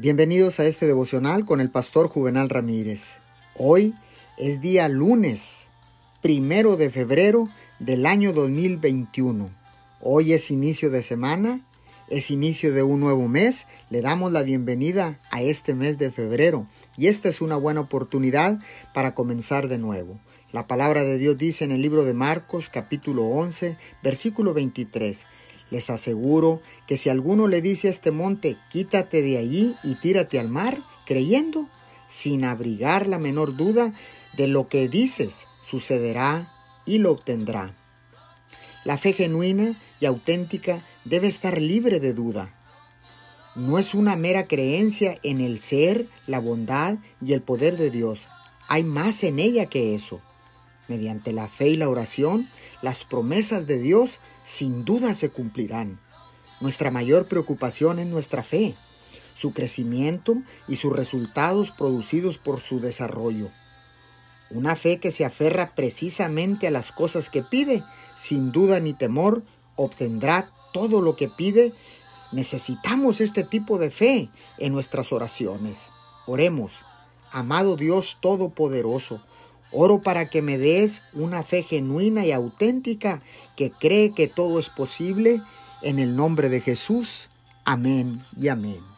Bienvenidos a este devocional con el pastor Juvenal Ramírez. Hoy es día lunes, primero de febrero del año 2021. Hoy es inicio de semana, es inicio de un nuevo mes. Le damos la bienvenida a este mes de febrero y esta es una buena oportunidad para comenzar de nuevo. La palabra de Dios dice en el libro de Marcos capítulo 11 versículo 23. Les aseguro que si alguno le dice a este monte, quítate de allí y tírate al mar, creyendo, sin abrigar la menor duda de lo que dices, sucederá y lo obtendrá. La fe genuina y auténtica debe estar libre de duda. No es una mera creencia en el ser, la bondad y el poder de Dios. Hay más en ella que eso. Mediante la fe y la oración, las promesas de Dios sin duda se cumplirán. Nuestra mayor preocupación es nuestra fe, su crecimiento y sus resultados producidos por su desarrollo. Una fe que se aferra precisamente a las cosas que pide, sin duda ni temor, obtendrá todo lo que pide. Necesitamos este tipo de fe en nuestras oraciones. Oremos, amado Dios Todopoderoso, Oro para que me des una fe genuina y auténtica que cree que todo es posible. En el nombre de Jesús. Amén y amén.